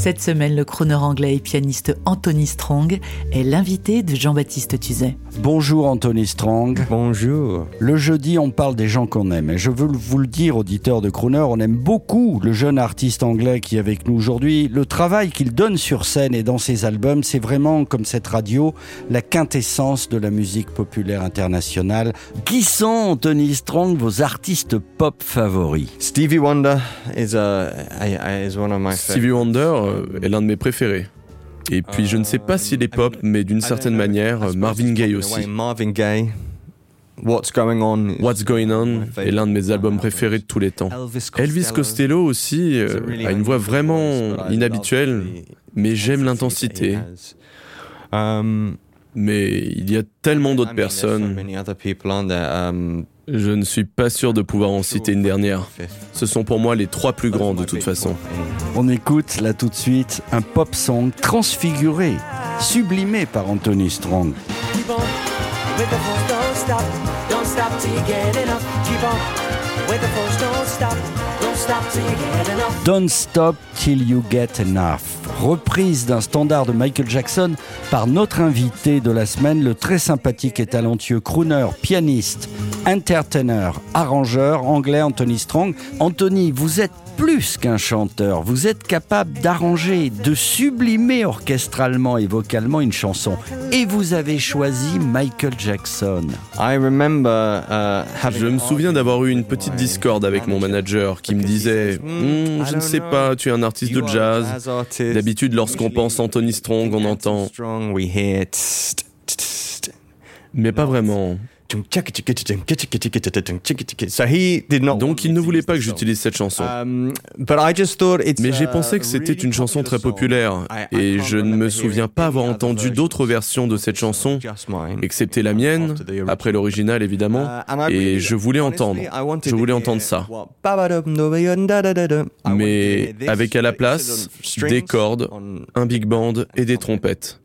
Cette semaine, le crooner anglais et pianiste Anthony Strong est l'invité de Jean-Baptiste Tuzet. Bonjour Anthony Strong. Bonjour. Le jeudi, on parle des gens qu'on aime. Et je veux vous le dire, auditeurs de Crooner, on aime beaucoup le jeune artiste anglais qui est avec nous aujourd'hui. Le travail qu'il donne sur scène et dans ses albums, c'est vraiment, comme cette radio, la quintessence de la musique populaire internationale. Qui sont, Anthony Strong, vos artistes pop favoris? Stevie Wonder is, a, is one of my Stevie Wonder euh, est l'un de mes préférés. Et puis je ne sais pas s'il est pop, mais d'une certaine manière, Marvin Gaye aussi. Marvin Gaye. What's Going On What's Going On est l'un de mes albums préférés de tous les temps. Elvis Costello aussi euh, a une voix vraiment inhabituelle, mais j'aime l'intensité. Um, Mais il y a tellement d'autres personnes. Je ne suis pas sûr de pouvoir en citer une dernière. Ce sont pour moi les trois plus grands de toute façon. On écoute là tout de suite un pop song transfiguré, sublimé par Anthony Strong. Don't Stop Till You Get Enough. Reprise d'un standard de Michael Jackson par notre invité de la semaine, le très sympathique et talentueux crooner, pianiste, entertainer, arrangeur anglais Anthony Strong. Anthony, vous êtes plus qu'un chanteur, vous êtes capable d'arranger, de sublimer orchestralement et vocalement une chanson. Et vous avez choisi Michael Jackson. I remember, uh, Je me souviens d'avoir eu une petite discorde avec mon manager qui me disait Hmm, Je ne sais pas, tu es un artiste de jazz. D'habitude, lorsqu'on pense Anthony Strong, on entend. Mais pas vraiment. So he did not Donc il ne voulait pas que j'utilise cette chanson. Um, Mais j'ai pensé que c'était une chanson très popular populaire et je ne me souviens pas avoir entendu versions. d'autres versions de cette chanson, excepté la mienne, après l'original évidemment, Uh, et je voulais entendre, je voulais entendre ça. Mais avec à la place des cordes, un big band et des trompettes.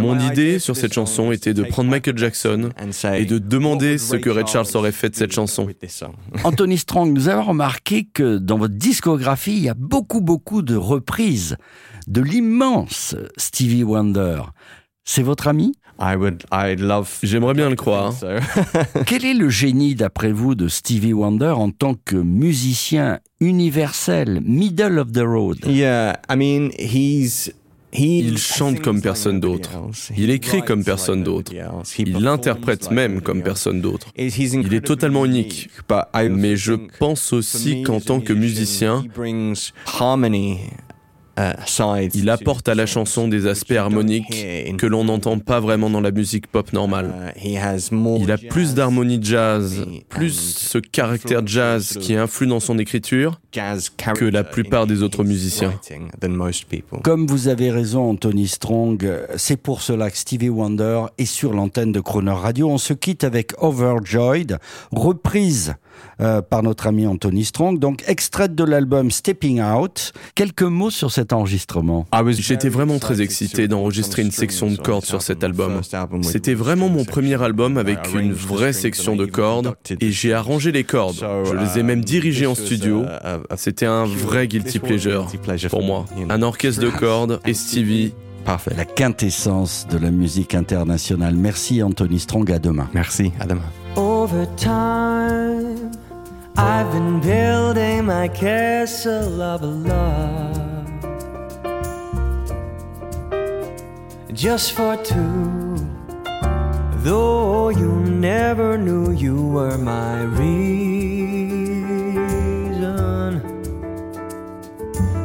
Mon my idée idea sur for cette chanson était to de prendre Michael Jackson and say, et de demander ce que Ray Charles aurait fait de cette chanson. Anthony Strong, nous avons remarqué que dans votre discographie, il y a beaucoup, beaucoup de reprises de l'immense Stevie Wonder. C'est votre ami? I would, I'd love. J'aimerais bien le croire. Quel est le génie, d'après vous, de Stevie Wonder en tant que musicien universel, middle of the road? Yeah, I mean, he's. Il chante comme personne d'autre. Il écrit comme personne d'autre. Il l'interprète même comme personne d'autre. Il est totalement unique. Mais je pense aussi qu'en tant que musicien, il apporte à la chanson des aspects harmoniques que l'on n'entend pas vraiment dans la musique pop normale. Il a plus d'harmonie jazz, plus ce caractère jazz qui influe dans son écriture que la plupart des autres musiciens. Comme vous avez raison, Anthony Strong, c'est pour cela que Stevie Wonder est sur l'antenne de Croner Radio. On se quitte avec Overjoyed, reprise euh, par notre ami Anthony Strong, donc extraite de l'album Stepping Out. Quelques mots sur cet enregistrement. J'étais vraiment très excité d'enregistrer une section de cordes sur cet album. C'était vraiment mon premier album avec une vraie section de cordes et j'ai arrangé les cordes. Je les ai même dirigées en studio. C'était un vrai guilty pleasure pour moi. Un orchestre de cordes et Stevie. Parfait. La quintessence de la musique internationale. Merci Anthony Strong, à demain. Merci, à demain. Over time, I've been building my castle of love just for two. Though you never knew you were my reason,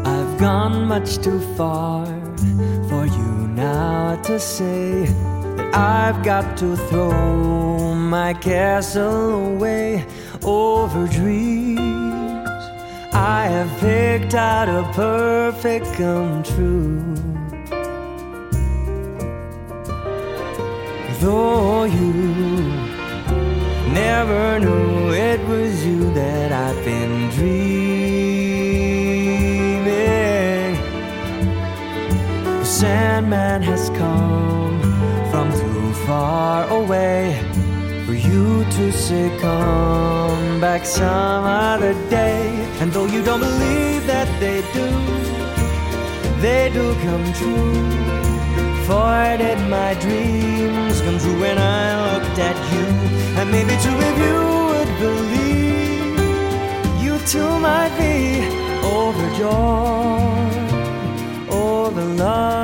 I've gone much too far for you now to say that I've got to throw my castle away over dreams. I have picked out a perfect come true. Though you never knew it was you that I've been dreaming. The Sandman has come from too far away for you to Come back some other day. And though you don't believe that they do, they do come true. Did my dreams come true when I looked at you? And maybe too, if you would believe, you too might be overjoyed, overloved,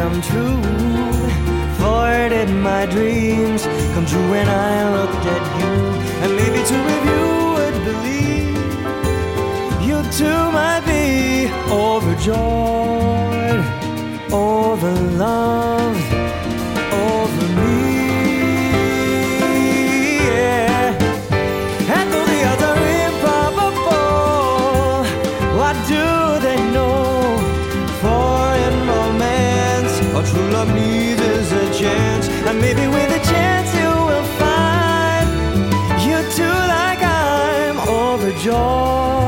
come true. For did my dreams come true when I looked at you? And maybe two of you would believe, you too might be overjoyed, overloved, true love needs is a chance, and maybe with a chance you will find you too, like I'm overjoyed,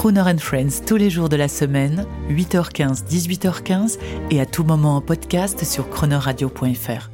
Crooner and Friends tous les jours de la semaine, 8h15, 18h15 et à tout moment en podcast sur croonerradio.fr.